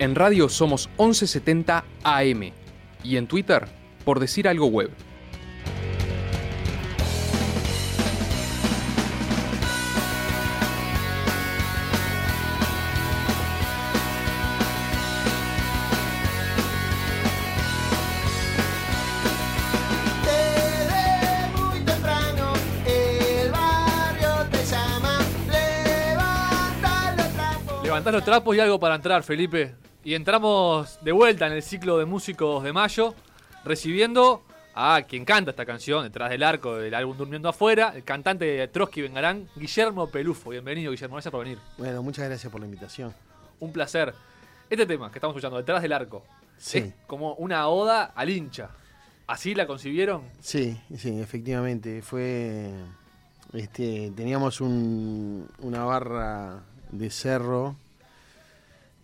En radio somos 1170 AM y en Twitter por decir algo web. Levantás los trapos y algo para entrar, Felipe. Y entramos de vuelta en el ciclo de músicos de mayo, recibiendo a quien canta esta canción, detrás del arco del álbum Durmiendo Afuera, el cantante de Trotsky Vengarán, Guillermo Pelufo. Bienvenido, Guillermo, gracias por venir. Bueno, muchas gracias por la invitación. Un placer. Este tema que estamos escuchando, detrás del arco, Sí. es como una oda al hincha. ¿Así la concibieron? Sí, sí, efectivamente. Fue. Este, teníamos un- una barra de cerro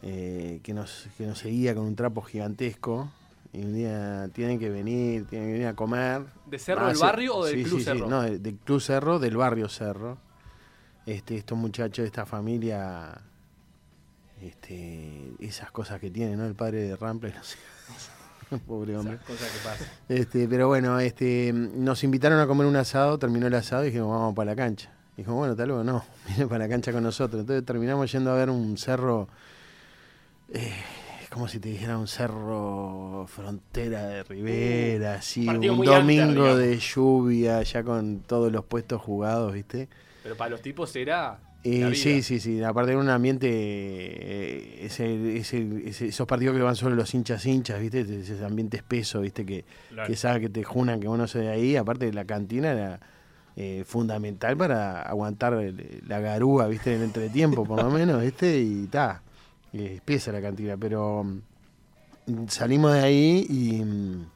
eh, que, nos, que nos seguía con un trapo gigantesco. Y un día tienen que venir, tienen que venir a comer. ¿De Cerro Ah, del Barrio o del sí, Club sí, sí, Cerro? No, del, del Club Cerro, del barrio Cerro. Este, estos muchachos de esta familia, este, esas cosas que tiene, ¿no? El padre de Rampla, no sé. Pobre hombre. Esas cosas que pasan. Este, pero bueno, este, nos invitaron a comer un asado, terminó el asado y dijimos, vamos para la cancha. Dijo, bueno, tal luego, no, viene para la cancha con nosotros. Entonces terminamos yendo a ver un cerro, eh, como si te dijera un cerro frontera de Rivera, así, un domingo de lluvia, ya con todos los puestos jugados, ¿viste? Pero para los tipos era. Sí, sí, sí. Aparte de un ambiente, eh, ese, ese- ese- esos partidos que van solo los hinchas hinchas, ¿viste? Ese ambiente espeso, ¿viste? Que, Claro. que sabe que te junan, que uno se de ahí. Aparte, la cantina era eh, fundamental para aguantar el- la garúa, ¿viste? En el entretiempo, por lo menos, ¿viste? Y está. Espesa la cantina, pero mm, salimos de ahí y. mm,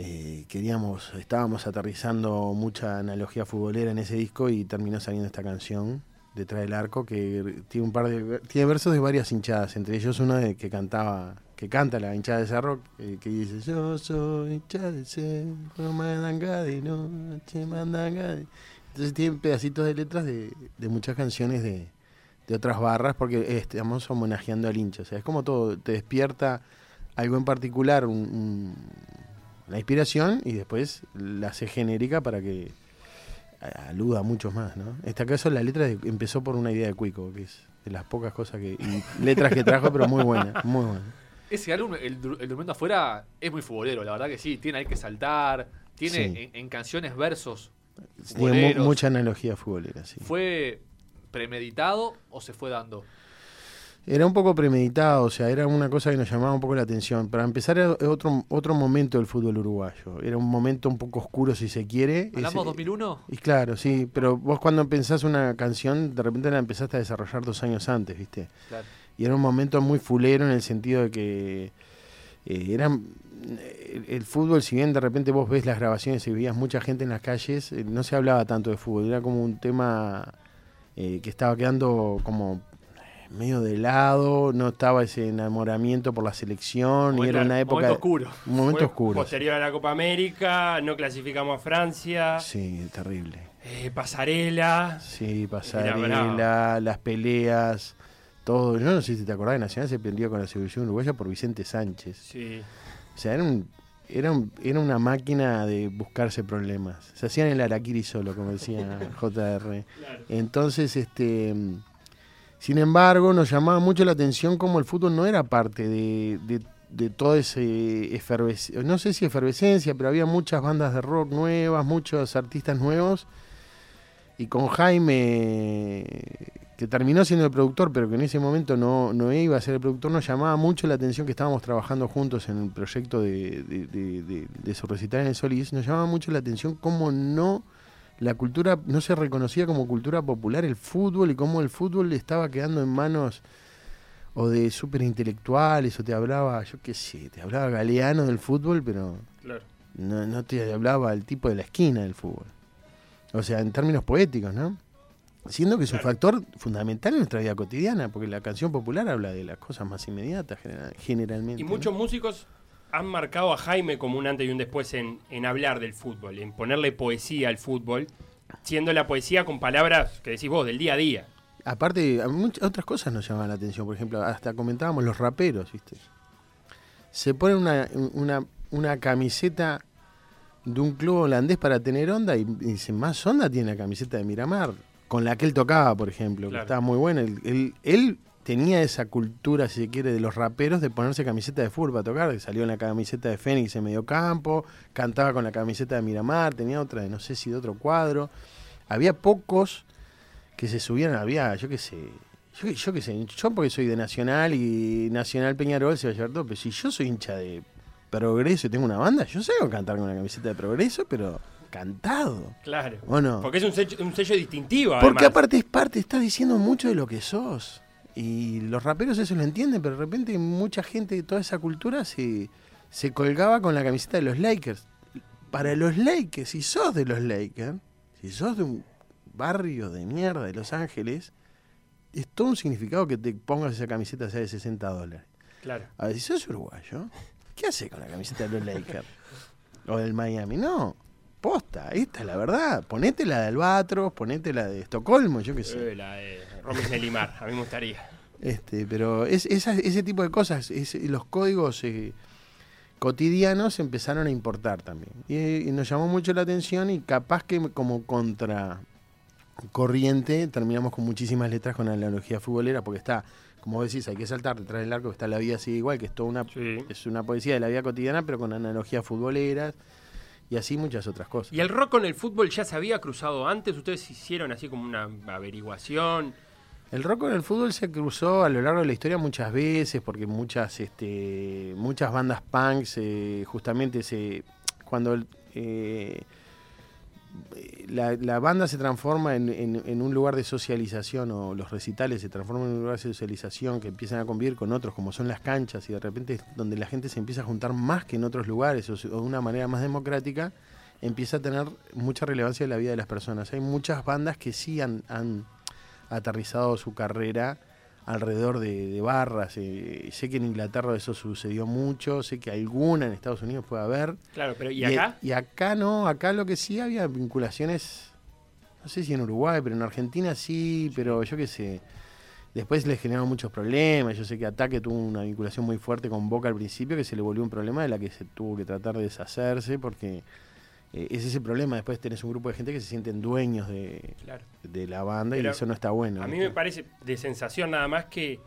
eh, queríamos, estábamos aterrizando mucha analogía futbolera en ese disco y terminó saliendo esta canción detrás del arco que tiene un par de tiene versos de varias hinchadas, entre ellos uno de que cantaba, que canta la hinchada de Cerro, que, que dice yo soy hincha de Cerro, mandanga de noche, mandanga de-". Entonces tiene pedacitos de letras de, de muchas canciones de, de otras barras porque estamos homenajeando al hincha, o sea, es como todo, te despierta algo en particular, un- un- la inspiración y después la hace genérica para que aluda a muchos más, ¿no? En este caso la letra de- empezó por una idea de Cuico, que es de las pocas cosas que letras que trajo, pero muy buena, muy buena. Ese álbum, el, el Durmiendo Afuera, es muy futbolero, la verdad que sí. Tiene ahí que saltar, tiene Sí. en, en canciones versos. Tiene mu- mucha analogía futbolera, sí. ¿Fue premeditado o se fue dando? Era un poco premeditado, o sea, era una cosa que nos llamaba un poco la atención. Para empezar, era otro, otro momento del fútbol uruguayo. Era un momento un poco oscuro, si se quiere. ¿Hablamos Ese- 2001? Y claro, sí, pero vos cuando pensás una canción, de repente la empezaste a desarrollar dos años antes, ¿viste? Claro. Y era un momento muy fulero en el sentido de que eh, eran el, el fútbol, si bien de repente vos ves las grabaciones y veías mucha gente en las calles, eh, no se hablaba tanto de fútbol, era como un tema eh, que estaba quedando como medio de lado, no estaba ese enamoramiento por la selección, y era una época... Momento oscuro. Un momento Fue oscuro. Posterior a la Copa América, no clasificamos a Francia, Sí, terrible. eh, pasarela. Sí, pasarela, las peleas, todo. Yo no sé si te acordás, Nacional se peleó con la selección uruguaya por Vicente Sánchez. Sí. O sea, era, un, era, un- era una máquina de buscarse problemas. Se hacían el araquiri solo, como decía JR. Entonces, este... Sin embargo, nos llamaba mucho la atención cómo el fútbol no era parte de, de, de toda esa efervescencia, no sé si efervescencia, pero había muchas bandas de rock nuevas, muchos artistas nuevos. Y con Jaime, que terminó siendo el productor, pero que en ese momento no, no iba a ser el productor, nos llamaba mucho la atención que estábamos trabajando juntos en el proyecto de, de, de- de- su recital en el Solís. Nos llamaba mucho la atención cómo no la cultura no se reconocía como cultura popular el fútbol y cómo el fútbol estaba quedando en manos o de súper intelectuales o te hablaba, yo qué sé, te hablaba Galeano del fútbol, pero Claro. no, no te hablaba el tipo de la esquina del fútbol. O sea, en términos poéticos, ¿no? Siendo que es un factor fundamental en nuestra vida cotidiana, porque la canción popular habla de las cosas más inmediatas genera- generalmente. Y ¿no? muchos músicos han marcado a Jaime como un antes y un después en, en hablar del fútbol, en ponerle poesía al fútbol, siendo la poesía con palabras que decís vos, del día a día. aparte, muchas otras cosas nos llamaban la atención. Por ejemplo, hasta comentábamos los raperos, ¿viste? Se ponen una, una, una camiseta de un club holandés para tener onda y, y dicen, más onda tiene la camiseta de Miramar, con la que él tocaba, por ejemplo, Claro. que estaba muy buena. Él, él- él tenía esa cultura, si se quiere, de los raperos de ponerse camiseta de fútbol para tocar, que salió en la camiseta de Fénix en medio campo, cantaba con la camiseta de Miramar, tenía otra de no sé si de otro cuadro. Había pocos que se subían, había, yo qué sé, yo, yo qué sé, yo porque soy de Nacional y Nacional Peñarol se va a llevar todo, pero si yo soy hincha de Progreso y tengo una banda, yo sé cantar con una camiseta de Progreso, pero cantado. Claro. ¿O no? Porque es un sello, un sello distintivo. Porque aparte es parte, estás diciendo mucho de lo que sos. Y los raperos eso lo entienden, pero de repente mucha gente de toda esa cultura se, se colgaba con la camiseta de los Lakers. Para los Lakers, si sos de los Lakers, si sos de un barrio de mierda de Los Ángeles, es todo un significado que te pongas esa camiseta sea de 60 dólares. Claro. A ver, si sos uruguayo, ¿qué hace con la camiseta de los Lakers? o del Miami. No, posta, esta es la verdad. Ponete la de Albatros, ponete la de Estocolmo, yo qué sé. Eh, la de Romis Nelimar, a mí me gustaría. Este, pero es, esa- ese tipo de cosas, es- los códigos eh, cotidianos empezaron a importar también. Y, y nos llamó mucho la atención y capaz que como contra corriente terminamos con muchísimas letras con la analogía futbolera, porque está, como decís, hay que saltar detrás del arco, está la vida sigue igual, que es toda una, Sí. es una poesía de la vida cotidiana, pero con analogías futboleras y así muchas otras cosas. ¿Y el rock con el fútbol ya se había cruzado antes? ¿Ustedes hicieron así como una averiguación? El rock con el fútbol se cruzó a lo largo de la historia muchas veces, porque muchas, este, muchas bandas punks, eh, justamente se, cuando el, eh, la, banda se transforma en, en- un lugar de socialización o los recitales se transforman en un lugar de socialización que empiezan a convivir con otros, como son las canchas, y de repente es donde la gente se empieza a juntar más que en otros lugares o de una manera más democrática, empieza a tener mucha relevancia en la vida de las personas. Hay muchas bandas que sí han, han aterrizado su carrera alrededor de, de barras. eh, sé que en Inglaterra eso sucedió mucho, sé que alguna en Estados Unidos puede haber. Claro, pero ¿y Y, acá? y acá no, acá lo que sí había vinculaciones, no sé si en Uruguay, pero en Argentina sí, pero yo qué sé. Después le generaron muchos problemas. Yo sé que Ataque tuvo una vinculación muy fuerte con Boca al principio, que se le volvió un problema de la que se tuvo que tratar de deshacerse, porque eh, es ese problema. Después tenés un grupo de gente que se sienten dueños de, Claro. de la banda y eso no está bueno. A mí ¿viste? me parece de sensación nada más que,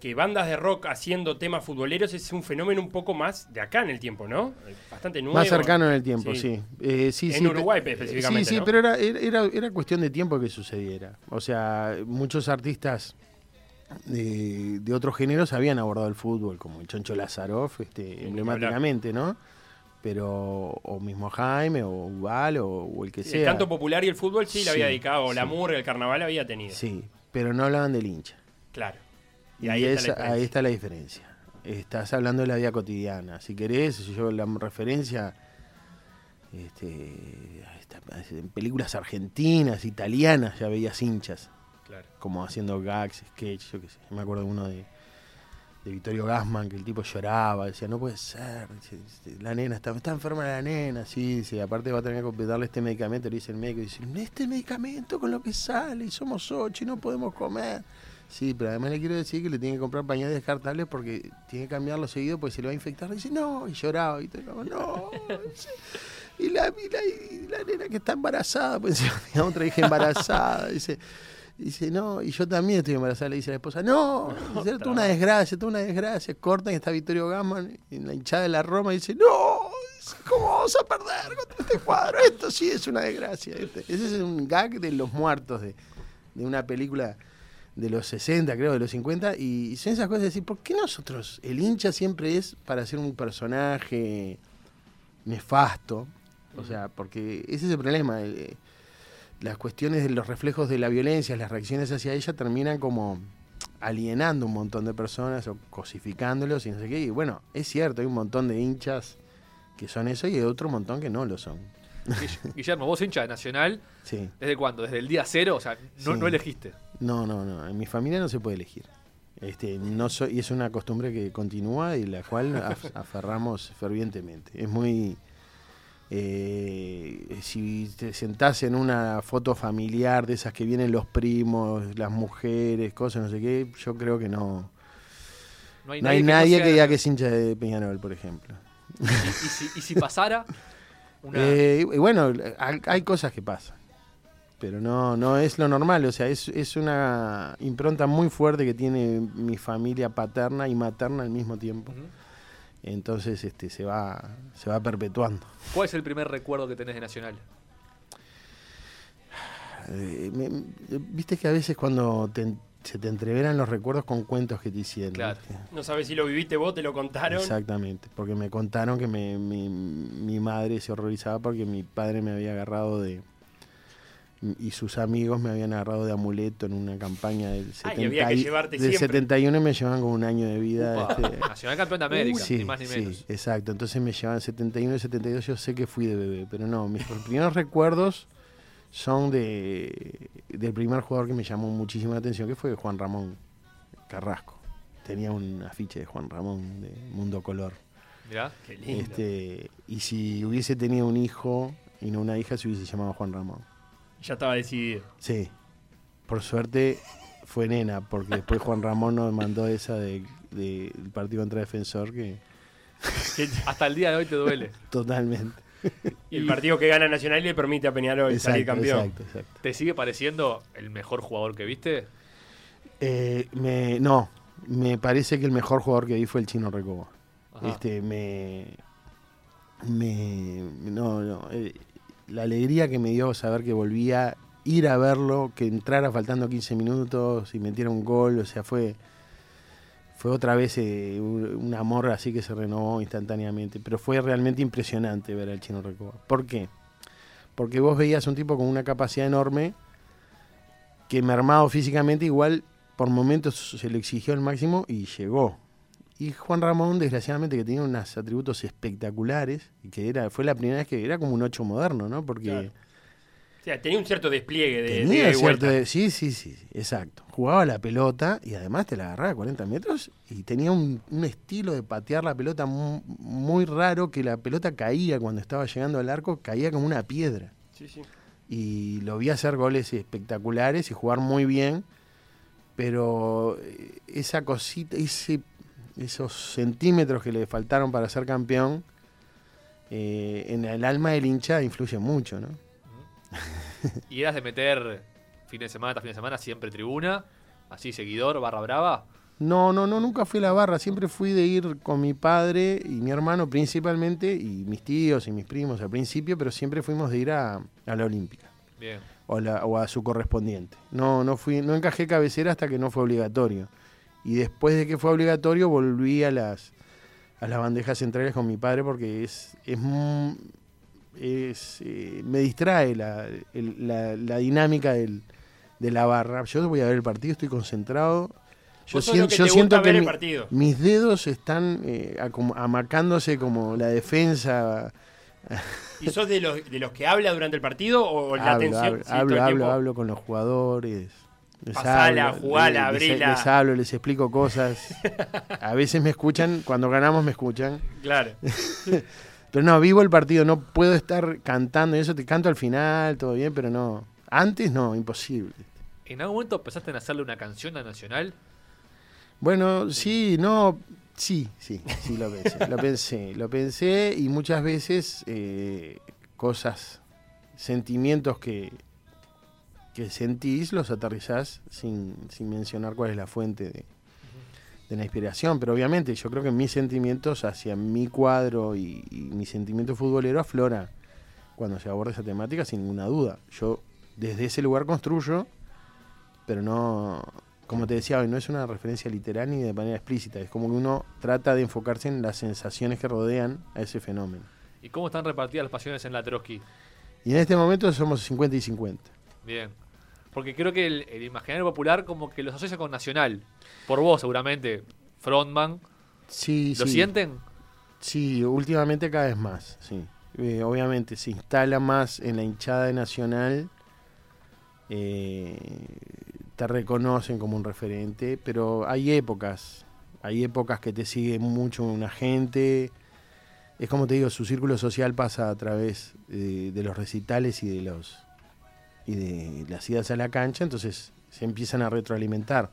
que bandas de rock haciendo temas futboleros es un fenómeno un poco más de acá en el tiempo, ¿no? Bastante nuevo. Más cercano en el tiempo, Sí. sí. Eh, sí, En sí, Uruguay, pe- específicamente, Sí, sí, ¿no? pero era, era, era cuestión de tiempo que sucediera. O sea, muchos artistas de, de otros géneros habían abordado el fútbol, como el Choncho Lazaroff, este, emblemáticamente, ¿no? Pero, o mismo Jaime, o Ubal, o, o el que Sí, sea. El canto popular y el fútbol sí, le había Sí, dedicado, o la sí. murga, el carnaval había tenido. Sí, pero no hablaban del hincha. Claro. Y, Y ahí está la ahí está la diferencia. Estás hablando de la vida cotidiana. Si querés, yo la referencia este, en películas argentinas, italianas, ya veías hinchas, Claro. como haciendo gags, sketch, yo qué sé. Me acuerdo de uno de, de Vittorio Gassman, que el tipo lloraba, decía, no puede ser, la nena, está, está enferma la nena, sí, sí, aparte va a tener que completarle este medicamento, le dice el médico, dice, este medicamento con lo que sale, somos ocho y no podemos comer. Sí, pero además le quiero decir que le tiene que comprar pañales descartables porque tiene que cambiarlo seguido porque se le va a infectar. dice, no, y lloraba, y todo, no. y la, y la, la nena que está embarazada, pues tenía otra hija embarazada, dice, dice, no, y yo también estoy embarazada, le dice la esposa, no, es una desgracia, es una desgracia, cortan y está Vittorio Gassman en la hinchada de la Roma y dice, no, ¿cómo vamos a perder contra este cuadro? Esto sí es una desgracia. Este- Ese es un gag de los muertos de, de una película de los 60, creo, de los 50, y son esas cosas de decir, ¿por qué nosotros, el hincha siempre es para ser un personaje nefasto? O sea, porque ese es el problema. eh, las cuestiones de los reflejos de la violencia, las reacciones hacia ella terminan como alienando un montón de personas o cosificándolos y no sé qué. Y bueno, es cierto, hay un montón de hinchas que son eso y hay otro montón que no lo son. Guill- Guillermo, vos hincha de Nacional, Sí. ¿desde cuándo? ¿Desde el día cero? O sea, no, Sí. no elegiste. No, no, no. En mi familia no se puede elegir. Este, no soy, y es una costumbre que continúa y la cual af- aferramos fervientemente. Es muy, Eh, si te sentás en una foto familiar de esas que vienen los primos, las mujeres, cosas, no sé qué, yo creo que no. No hay No hay no nadie que diga que es hincha de Peñarol, por ejemplo. Y, y si, y si pasara una... Eh, y bueno, hay, hay cosas que pasan. Pero no, no es lo normal, o sea, es, es una impronta muy fuerte que tiene mi familia paterna y materna al mismo tiempo. Entonces este, se, va, se va perpetuando. ¿Cuál es el primer recuerdo que tenés de Nacional? Eh, me- Viste que a veces cuando te- se te entreveran los recuerdos con cuentos que te hicieron. Claro. ¿viste? No sabes si lo viviste vos, te lo contaron. Exactamente, porque me contaron que me- mi, mi madre se horrorizaba porque mi padre me había agarrado de... y sus amigos me habían agarrado de amuleto en una campaña del, Ah, y 70 había que llevarte del siempre. 71 y me llevaban con un año de vida. Upa, este, Nacional campeón de América, sí, ni más ni sí, menos. exacto. Entonces me llevaban 71 y 72. Yo sé que fui de bebé, pero no. Mis primeros recuerdos son de del primer jugador que me llamó muchísimo la atención, que fue Juan Ramón Carrasco. Tenía un afiche de Juan Ramón de Mundo Color. Mirá. Qué lindo. Este, y si hubiese tenido un hijo y no una hija, se hubiese llamado Juan Ramón. Ya estaba decidido. Sí. Por suerte fue nena, porque después Juan Ramón nos mandó esa de- de- del partido contra Defensor que Que- Hasta el día de hoy te duele. totalmente. Y el partido que gana Nacional le permite a Peñarol salir campeón. exacto, exacto. ¿Te sigue pareciendo el mejor jugador que viste? Eh, me, no, me parece que el mejor jugador que vi fue el Chino Recoba. Este, me, me, no, no, eh, la alegría que me dio saber que volvía, ir a verlo, que entrara faltando 15 minutos y metiera un gol, o sea, fue, fue otra vez eh, un, amor así que se renovó instantáneamente, pero fue realmente impresionante ver al Chino Recoba. ¿Por qué? Porque vos veías un tipo con una capacidad enorme que mermado físicamente igual por momentos se le exigió el máximo y llegó. Y Juan Ramón, desgraciadamente, que tenía unos atributos espectaculares, y que era, fue la primera vez que era como un ocho moderno, ¿no? Porque Claro. O sea, tenía un cierto despliegue de, de tenía y cierto... de- sí, sí, sí, exacto. Jugaba la pelota y además te la agarraba a 40 metros y tenía un, un estilo de patear la pelota mu- muy raro que la pelota caía cuando estaba llegando al arco, caía como una piedra Sí, sí. y lo vi hacer goles espectaculares y jugar muy bien, pero eh, esa cosita, ese, esos centímetros que le faltaron para ser campeón, eh, en el alma del hincha influye mucho, ¿no? ¿Y eras de meter fin de semana tras fin de semana siempre tribuna? Así, seguidor, barra brava. No, no, no, nunca fui a la barra, siempre fui de ir con mi padre y mi hermano principalmente, y mis tíos y mis primos al principio, pero siempre fuimos de ir a, a la Olímpica. Bien. o, la- o a su correspondiente. No, no fui, no encajé cabecera hasta que no fue obligatorio. Y después de que fue obligatorio volví a las a las bandejas centrales con mi padre porque es es, es, eh, me distrae la, el- la- la dinámica del- de la barra. Yo voy a ver el partido, estoy concentrado. Yo, Vos sos sien- lo que yo siento que mi- mis dedos están eh, amacándose como la defensa. ¿Y sos de los, de los que habla durante el partido o la hablo, atención? hablo, Sí, hablo, hablo con los jugadores. Les Pasala, hablo, jugala, les- les- hablo, les explico cosas. A veces me escuchan, cuando ganamos me escuchan. Claro. Pero no, vivo el partido, no puedo estar cantando y eso, te canto al final, todo bien, pero no. Antes no, imposible. ¿En algún momento pensaste en hacerle una canción a Nacional? Bueno, sí, no, sí, sí, sí lo pensé, lo pensé, lo pensé y muchas veces eh, cosas, sentimientos que, que sentís los aterrizás sin, sin mencionar cuál es la fuente de, de la inspiración, pero obviamente yo creo que mis sentimientos hacia mi cuadro y, y mi sentimiento futbolero aflora cuando se aborda esa temática sin ninguna duda. Yo desde ese lugar construyo, pero no, como te decía hoy, no es una referencia literal ni de manera explícita, es como que uno trata de enfocarse en las sensaciones que rodean a ese fenómeno. ¿Y cómo están repartidas las pasiones en la Trotsky? Y en este momento somos 50 y 50. Bien. Porque creo que el, el imaginario popular como que los asocia con Nacional. Por vos, seguramente. Frontman. Sí, ¿Lo sí. sienten? Sí, últimamente cada vez más, sí. Eh, obviamente se instala más en la hinchada de Nacional, eh, te reconocen como un referente, pero hay épocas, hay épocas que te sigue mucho una gente, es como te digo, su círculo social pasa a través eh, de los recitales y de los y de las idas a la cancha, entonces se empiezan a retroalimentar.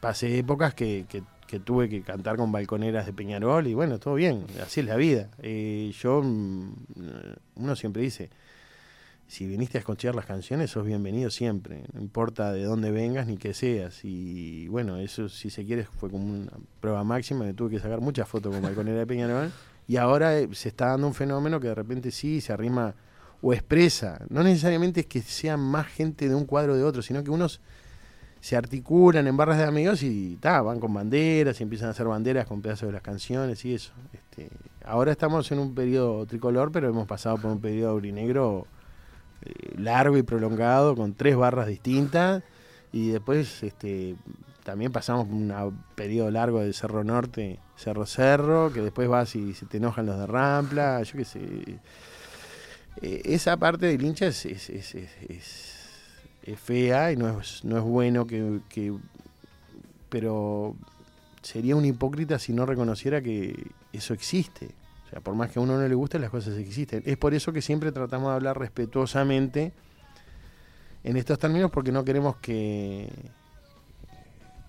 Pasé épocas que, que- tuve que cantar con balconeras de Peñarol y bueno, todo bien, así es la vida. Eh, yo, mm, uno siempre dice, si viniste a escuchar las canciones, sos bienvenido siempre, no importa de dónde vengas ni qué seas. Y bueno, eso si se quiere fue como una prueba máxima, me tuve que sacar muchas fotos con balconera de Peñarol. Y ahora eh, se está dando un fenómeno que de repente sí se arrima o expresa. No necesariamente es que sea más gente de un cuadro de otro, sino que unos se articulan en barras de amigos y ta, van con banderas y empiezan a hacer banderas con pedazos de las canciones y eso. Este, ahora estamos en un periodo tricolor, pero hemos pasado por un periodo aurinegro eh, largo y prolongado con tres barras distintas y después este, también pasamos un periodo largo de Cerro Norte, Cerro Cerro, que después vas y se te enojan los de Rampla, yo qué sé. Eh, esa parte del hincha es, es, es- es- fea y no es, no es bueno que, que- Pero sería un hipócrita si no reconociera que eso existe. O sea, por más que a uno no le guste, las cosas existen. Es por eso que siempre tratamos de hablar respetuosamente en estos términos, porque no queremos que,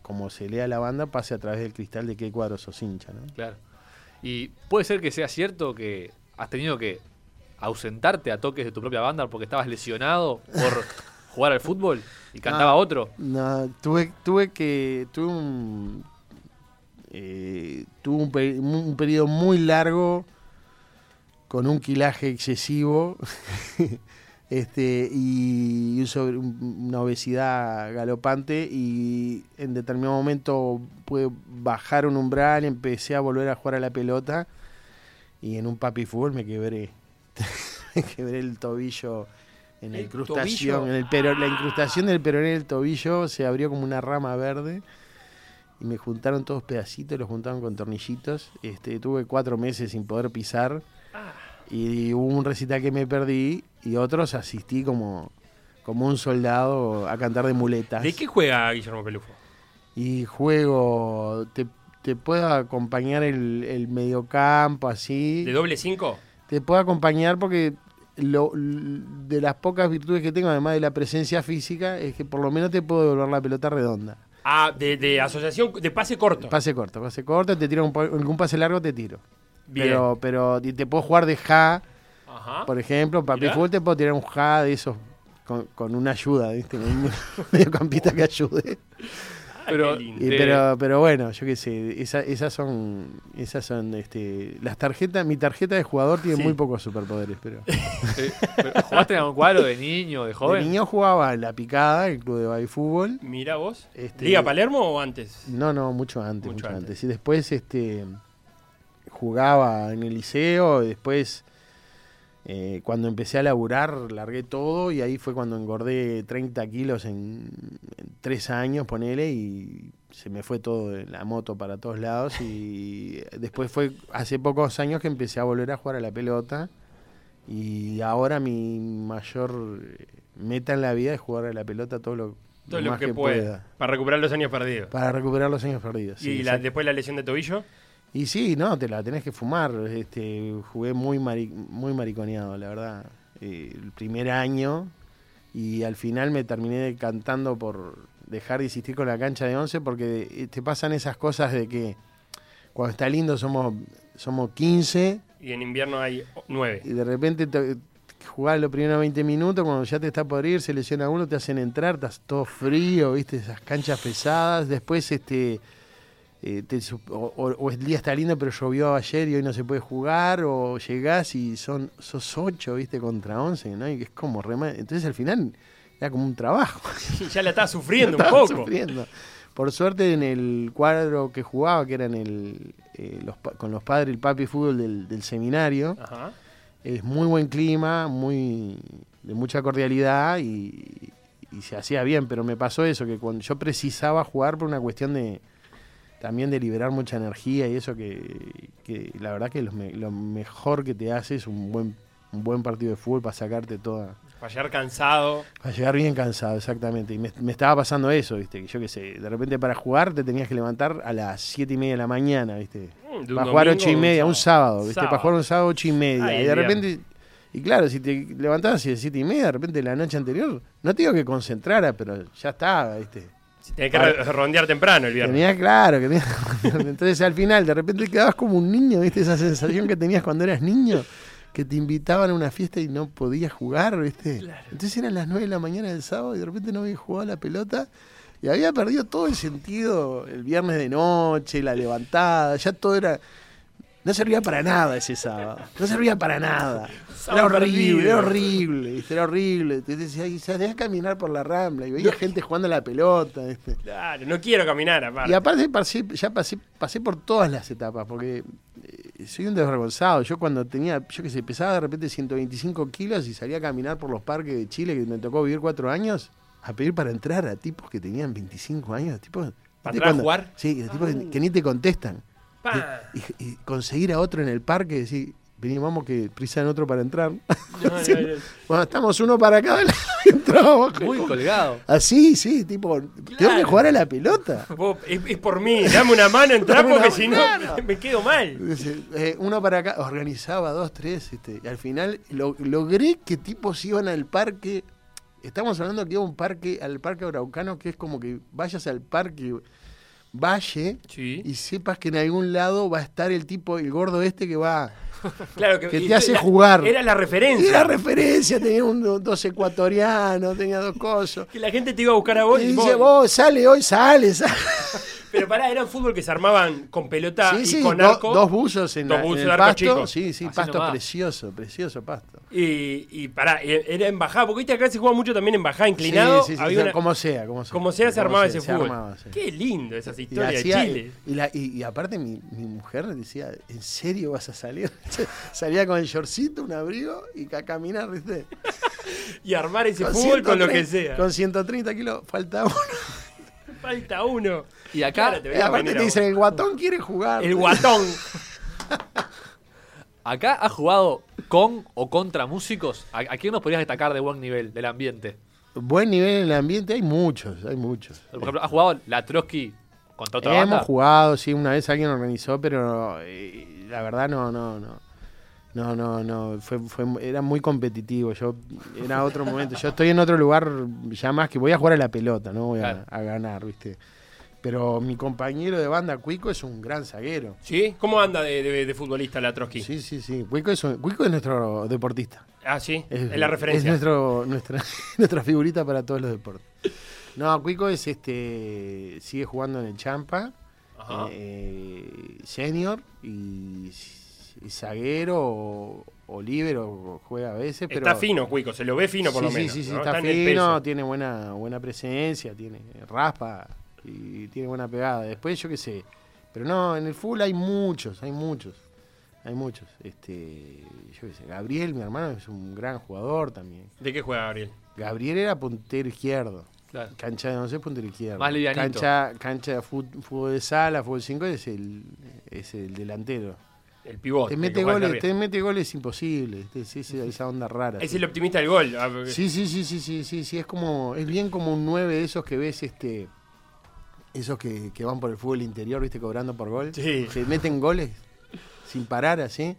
como se lea la banda, pase a través del cristal de qué cuadro sos hincha, ¿no? Claro. Y puede ser que sea cierto que has tenido que ausentarte a toques de tu propia banda porque estabas lesionado por jugar al fútbol y cantaba otro. No, tuve, tuve que. Tuve un. eh, tuve un, pe- un periodo muy largo con un quilaje excesivo este y sobre- una obesidad galopante y en determinado momento pude bajar un umbral y empecé a volver a jugar a la pelota y en un papi fútbol me quebré me quebré el tobillo en la ¿El incrustación tobillo? en el pero la incrustación del peroné del tobillo se abrió como una rama verde y me juntaron todos pedacitos, los juntaron con tornillitos. Este, tuve cuatro meses sin poder pisar y hubo un recital que me perdí y otros asistí como, como un soldado a cantar de muletas. ¿De qué juega Guillermo Pelufo? Y juego, te, te puedo acompañar el, el mediocampo así. ¿De doble cinco? Te puedo acompañar porque lo, de las pocas virtudes que tengo, además de la presencia física, es que por lo menos te puedo devolver la pelota redonda. Ah, de, de asociación, de pase corto. Pase corto, pase corto, te tiro un, algún pase largo, te tiro. Bien. Pero, pero te puedo jugar de ja, Ajá. por ejemplo, papi Mirá. fútbol te puedo tirar un ja de esos con, con una ayuda, ¿viste? Con un mediocampista que ayude. Pero- De- pero, pero bueno, yo qué sé, esa- esas son, esas son, este, las tarjetas, mi tarjeta de jugador tiene Sí. muy pocos superpoderes, pero. Eh, pero ¿Jugaste en algún cuadro de niño, de De joven? niño jugaba en la picada, el club de baby fútbol. Mira vos. Este, ¿Liga Palermo o antes? No, no, mucho antes, Mucho mucho, antes. antes. Y después este jugaba en el liceo, y después eh, cuando empecé a laburar largué todo y ahí fue cuando engordé 30 kilos en, en tres años, ponele, y se me fue todo la moto para todos lados y después fue hace pocos años que empecé a volver a jugar a la pelota y ahora mi mayor eh, meta en la vida es jugar a la pelota todo lo, Todo lo lo más que, que pueda. pueda Para recuperar los años perdidos. para recuperar los años perdidos. sí, ¿Y la- después la lesión de tobillo? Y sí, no, te la tenés que fumar. Este, jugué muy, mari- muy mariconeado, la verdad. Eh, el primer año y al final me terminé cantando por dejar de insistir con la cancha de 11 porque eh, te pasan esas cosas de que cuando está lindo somos, somos 15 Y en invierno hay nueve. y de repente te, jugás los primeros 20 minutos, cuando ya te está por ir, se lesiona uno, te hacen entrar, estás todo frío, viste, esas canchas pesadas, después este eh, te o, el día está lindo pero llovió ayer y hoy no se puede jugar, o llegás y son sos 8, viste, contra 11, ¿no? Y es como rema- Entonces al final era como un trabajo. ya la estaba sufriendo un poco. sufriendo. Por suerte en el cuadro que jugaba, que era en el, eh, los con los padres, el papi fútbol del, del seminario, Ajá. es muy buen clima, muy de mucha cordialidad y, y se hacía bien, pero me pasó eso, que cuando yo precisaba jugar por una cuestión de también de liberar mucha energía y eso que, que la verdad que lo, me- lo mejor que te hace es un buen un buen partido de fútbol para sacarte toda. Para llegar cansado. Para llegar bien cansado, exactamente. Y me, me estaba pasando eso, ¿viste? Que yo qué sé, de repente para jugar te tenías que levantar a las 7 y media de la mañana, ¿viste? Mm, Para jugar domingo 8 y media, un sábado, ¿viste? Sábado. Para jugar un sábado 8 y media. Ay, y de repente. Y claro, si te levantabas a las 7 y media, de repente la noche anterior, no te digo que concentrara, pero ya estaba, ¿viste? Si tenés que rondear temprano el viernes. Tenía claro que tenía- entonces al final de repente quedabas como un niño, ¿viste? Esa sensación que tenías cuando eras niño, que te invitaban a una fiesta y no podías jugar, ¿viste? Entonces eran las 9 de la mañana del sábado y de repente no había jugado la pelota y había perdido todo el sentido el viernes de noche, la levantada, ya todo era no servía para nada ese sábado. No servía para nada. Era horrible, era horrible, era horrible. Te decía, y salías a caminar por la rambla y veía gente jugando a la pelota, ¿viste? Claro, no quiero caminar aparte. Y aparte pasé- ya pasé, pasé por todas las etapas, porque eh, soy un desvergonzado. Yo cuando tenía, yo que sé, pesaba de repente 125 kilos y salía a caminar por los parques de Chile, que me tocó vivir cuatro años, a pedir para entrar a tipos que tenían 25 años, tipos... ¿Para ¿viste entrar a jugar? Sí, tipos que, que ni te contestan. Y, y conseguir a otro en el parque y decir, vení, vamos que prisa en otro para entrar. No, no, no. bueno, estamos uno para cada lado y entramos. Muy colgado. Así, sí, tipo, tengo que jugar a la pelota. Vos, es, es por mí, dame una mano, entrá porque si no me quedo mal. Eh, uno para acá, organizaba dos, tres, este, y al final lo- logré que tipos iban al parque. Estamos hablando que iba un parque, al parque Araucano, que es como que vayas al parque Valle Sí. y sepas que en algún lado va a estar el tipo, el gordo este que va. Claro que te hace la- jugar. Era la referencia. Era referencia, tenía un, dos ecuatorianos, tenía dos cosas. que la gente te iba a buscar a vos Y y dice, vos- vos, sale hoy, sale, sale. Pero pará, era un fútbol que se armaban con pelota Sí, y sí, con do- arco. dos buzos en, Dos la- en buzos el pasto. chico. Sí, sí, Así pasto nomás. precioso, precioso pasto. Y, y pará, y era en bajada, porque viste acá se juega mucho también en bajada, inclinado. Sí, sí, sí, había una- como sea, como sea. como sea se armaba sea, ese se fútbol. armaba, sí. Qué lindo esas Y, historias de Chile. y la- y- y aparte mi, mi mujer decía, ¿en serio vas a salir? Salía con el shortcito, un abrigo y a caminar, ¿viste? Y armar ese fútbol con lo que 130 sea. Con 130 kilos, falta uno. Falta uno. Y acá, Claro, te Y aparte te dicen, el guatón quiere jugar. El guatón. acá has jugado con o contra músicos. ¿A, a quién nos podrías destacar de buen nivel del ambiente? Buen nivel en el ambiente, hay muchos, hay muchos. Por ejemplo, has jugado la Trotsky contra otra Hemos banda. jugado, sí, una vez alguien organizó, pero eh, la verdad no, no, no. No, no, no, fue, fue, era muy competitivo, yo era otro momento, yo estoy en otro lugar ya más que voy a jugar a la pelota, no voy a, Claro. a ganar, ¿viste? Pero mi compañero de banda, Cuico, es un gran zaguero. ¿Sí? ¿Cómo anda de, de- de futbolista la Trotsky? Sí, sí, sí, Cuico es, un- Cuico es nuestro deportista. Ah, sí. Es, Es, la referencia. Es nuestro, nuestra, nuestra figurita para todos los deportes. No, Cuico es este sigue jugando en el Champa, eh, senior y zaguero o, o líbero juega a veces, pero está fino, Cuico, se lo ve fino por sí, lo menos. sí, sí, ¿no? está, fino, tiene buena buena presencia, tiene raspa y tiene buena pegada. Después yo qué sé, pero no, en el fútbol hay muchos, hay muchos. Hay muchos. Este, yo qué sé, Gabriel, mi hermano, es un gran jugador también. ¿De qué juega Gabriel? Gabriel era puntero izquierdo. Claro. Cancha de 11 puntero izquierdo. Más livianito. Cancha, cancha de fútbol de sala, fútbol 5 es el, es el delantero. El pivote. Te mete goles, te mete goles imposible. este, Es, es esa onda rara. Es el optimista del gol. Ah, porque- Sí, sí, sí, sí, sí, sí, sí, es como, es bien como un 9 de esos que ves, este, esos que, que van por el fútbol interior, viste, cobrando por gol. Sí. Que meten goles sin parar así.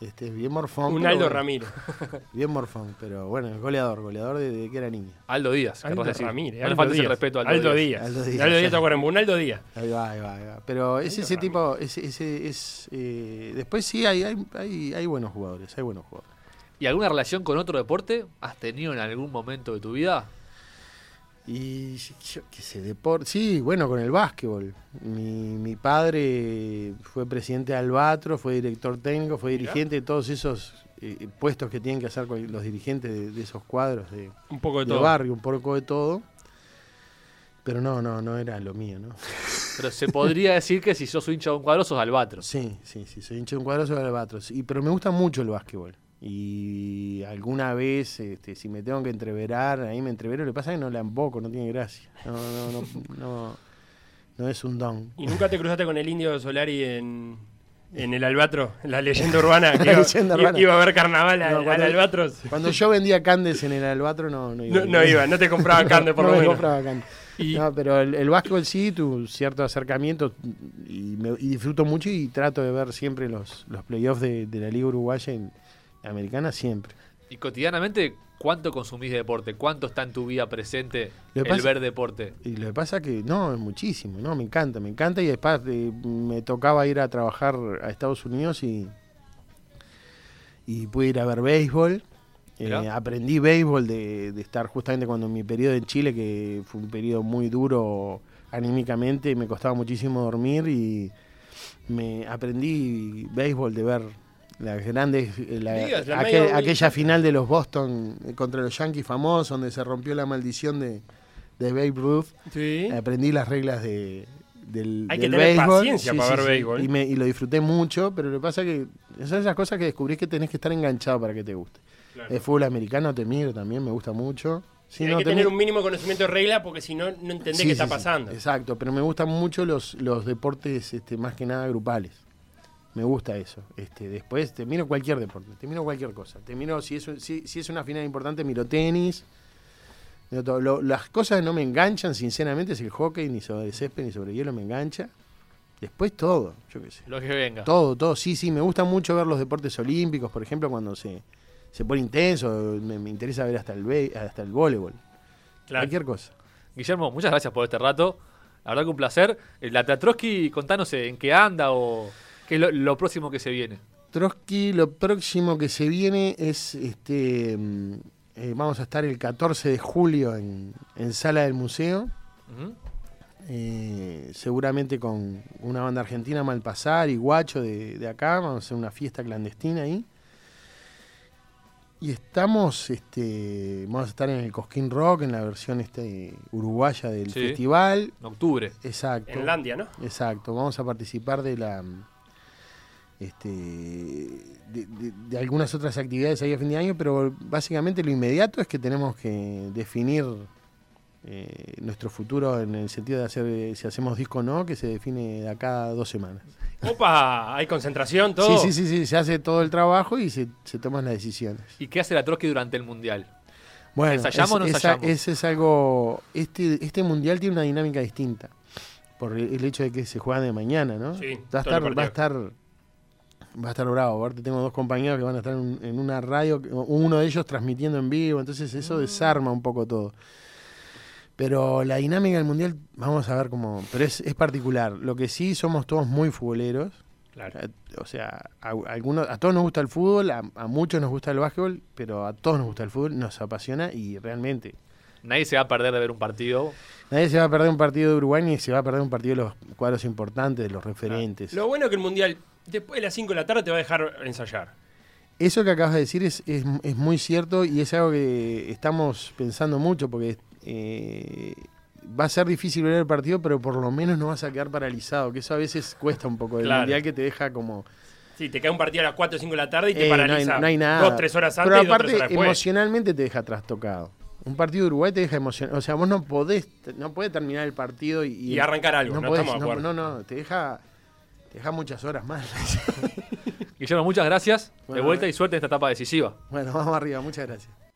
Este, bien morfón. Un Aldo bueno, Ramírez. Bien morfón, pero bueno, es goleador, goleador desde que era niño. Aldo Díaz. Aldo querrás decir. Ramírez. No le Aldo Díaz. respeto a Aldo, Aldo Díaz. Díaz. Aldo Aldo Díaz. Díaz, te acuerdas, un Aldo Díaz. Ahí va, ahí va, ahí va. Pero es ese tipo, ese, ese es, eh, después sí hay, hay, hay, hay buenos jugadores, hay buenos jugadores. ¿Y alguna relación con otro deporte has tenido en algún momento de tu vida? Y yo qué sé, deporte. Sí, bueno, con el básquetbol. Mi, mi padre fue presidente de Albatro, fue director técnico, fue dirigente de todos esos eh, puestos que tienen que hacer con los dirigentes de, de esos cuadros de, Un poco de de todo. barrio, un poco de todo. Pero no, no, no era lo mío, ¿no? Pero se podría decir que si sos hincha de un cuadro sos albatro. Sí, sí, sí, soy hincha de un cuadro sobre Albatro. Sí, pero me gusta mucho el básquetbol. Y alguna vez, este, si me tengo que entreverar, ahí me entrevero. Lo que pasa es que no la emboco, no tiene gracia. No, no, no, no, no es un don. ¿Y nunca te cruzaste con el indio Solari en, En el Albatro, la leyenda urbana. que iba, leyenda urbana. iba a haber carnaval al, No, Albatros. Cuando yo vendía Candes en el Albatro, no, no iba. No, no iba, no te compraba carne por no lo me menos. compraba Candes. Y- No, pero el, el básquetbol sí, tu cierto acercamiento y, me- y disfruto mucho y trato de ver siempre los, los playoffs de, de la Liga Uruguaya y Americana siempre. Y cotidianamente, ¿cuánto consumís de deporte? ¿Cuánto está en tu vida presente el pasa- ver deporte? Y lo que pasa que no, es muchísimo, no, me encanta, me encanta y después eh, me tocaba ir a trabajar a Estados Unidos y, y pude ir a ver béisbol. Eh, aprendí béisbol de, de estar justamente cuando en mi periodo en Chile, que fue un periodo muy duro anímicamente, me costaba muchísimo dormir y me aprendí béisbol de ver las grandes, la- aquel- aquella final de los Boston contra los Yankees famosos, donde se rompió la maldición de, de Babe Ruth. Sí. Aprendí las reglas de, del, Hay que tener béisbol. paciencia para ver béisbol. Y, me- y lo disfruté mucho, pero lo que pasa es que son esas cosas que descubrís que tenés que estar enganchado para que te guste. Claro. El fútbol americano te miro también, me gusta mucho. Hay no, que te tener un mínimo conocimiento de regla porque si no, no entendés Sí, qué sí, está sí, pasando. Exacto, pero me gustan mucho los, los deportes este, más que nada grupales. Me gusta eso. Este, después te miro cualquier deporte, te miro cualquier cosa. Te miro, si es, un- si, si es una final importante, miro tenis. miro todo. Lo- las cosas que no me enganchan, sinceramente, es el hockey, ni sobre césped, ni sobre hielo me engancha. Después todo, yo qué sé. Lo que venga. Todo, todo. Sí, sí, me gusta mucho ver los deportes olímpicos, por ejemplo, cuando se, se pone intenso. Me, me interesa ver hasta el, be- hasta el voleibol. Claro. Cualquier cosa. Guillermo, muchas gracias por este rato. La verdad que un placer. Eh, La Teatroski, contanos en qué anda o qué es lo, lo próximo que se viene. Trotsky, lo próximo que se viene es, este, mm, eh, vamos a estar el 14 de julio en, en Sala del Museo, eh, seguramente con una banda argentina, Malpasar y Guacho de, de acá, vamos a hacer una fiesta clandestina ahí. Y estamos, este, vamos a estar en el Cosquín Rock, en la versión este, uruguaya del Sí. festival. En octubre. Exacto. En Landia, ¿no? Exacto, vamos a participar de la este de, de- de algunas otras actividades ahí a fin de año, pero básicamente lo inmediato es que tenemos que definir eh, nuestro futuro en el sentido de hacer eh, si hacemos disco o no, que se define de acá a dos semanas. Opa, hay concentración, todo. Sí, sí, sí, sí, se hace todo el trabajo y se, se toman las decisiones. ¿Y qué hace la Trotsky durante el Mundial? Bueno, ¿Ensayamos o no esa- ensayamos? ese es algo. Este, este mundial tiene una dinámica distinta. Por el hecho de que se juega de mañana, ¿no? Sí, va, a todo el estar, va a estar. Va a estar bravo. Aparte, tengo dos compañeros que van a estar en, en una radio, uno de ellos transmitiendo en vivo, entonces Mm. eso desarma un poco todo. Pero la dinámica del mundial, vamos a ver cómo. Pero es, es particular. Lo que sí somos todos muy futboleros. Claro. Eh, O sea, a, algunos, a todos nos gusta el fútbol, a, a muchos nos gusta el básquetbol, pero a todos nos gusta el fútbol, nos apasiona y realmente Nadie se va a perder de ver un partido. nadie se va a perder un partido de Uruguay ni se va a perder un partido de los cuadros importantes, de los referentes. Lo bueno es que el Mundial, después de las 5 de la tarde, te va a dejar ensayar. Eso que acabas de decir es, es, es muy cierto y es algo que estamos pensando mucho porque eh, va a ser difícil ver el partido, pero por lo menos no vas a quedar paralizado, que eso a veces cuesta un poco. El Claro. mundial que te deja como... Sí, te cae un partido a las 4 o 5 de la tarde y te Eh, no, hay, paraliza. no hay nada. Dos, tres horas antes Pero y dos, tres aparte, horas emocionalmente te deja trastocado. Un partido de Uruguay te deja emocionado. O sea, vos no podés, no podés terminar el partido y, Y arrancar algo, no podés, estamos de no, acuerdo. no, no, te deja, te deja muchas horas más. Guillermo, muchas gracias. de vuelta eh. y suerte en esta etapa decisiva. bueno, vamos arriba, muchas gracias.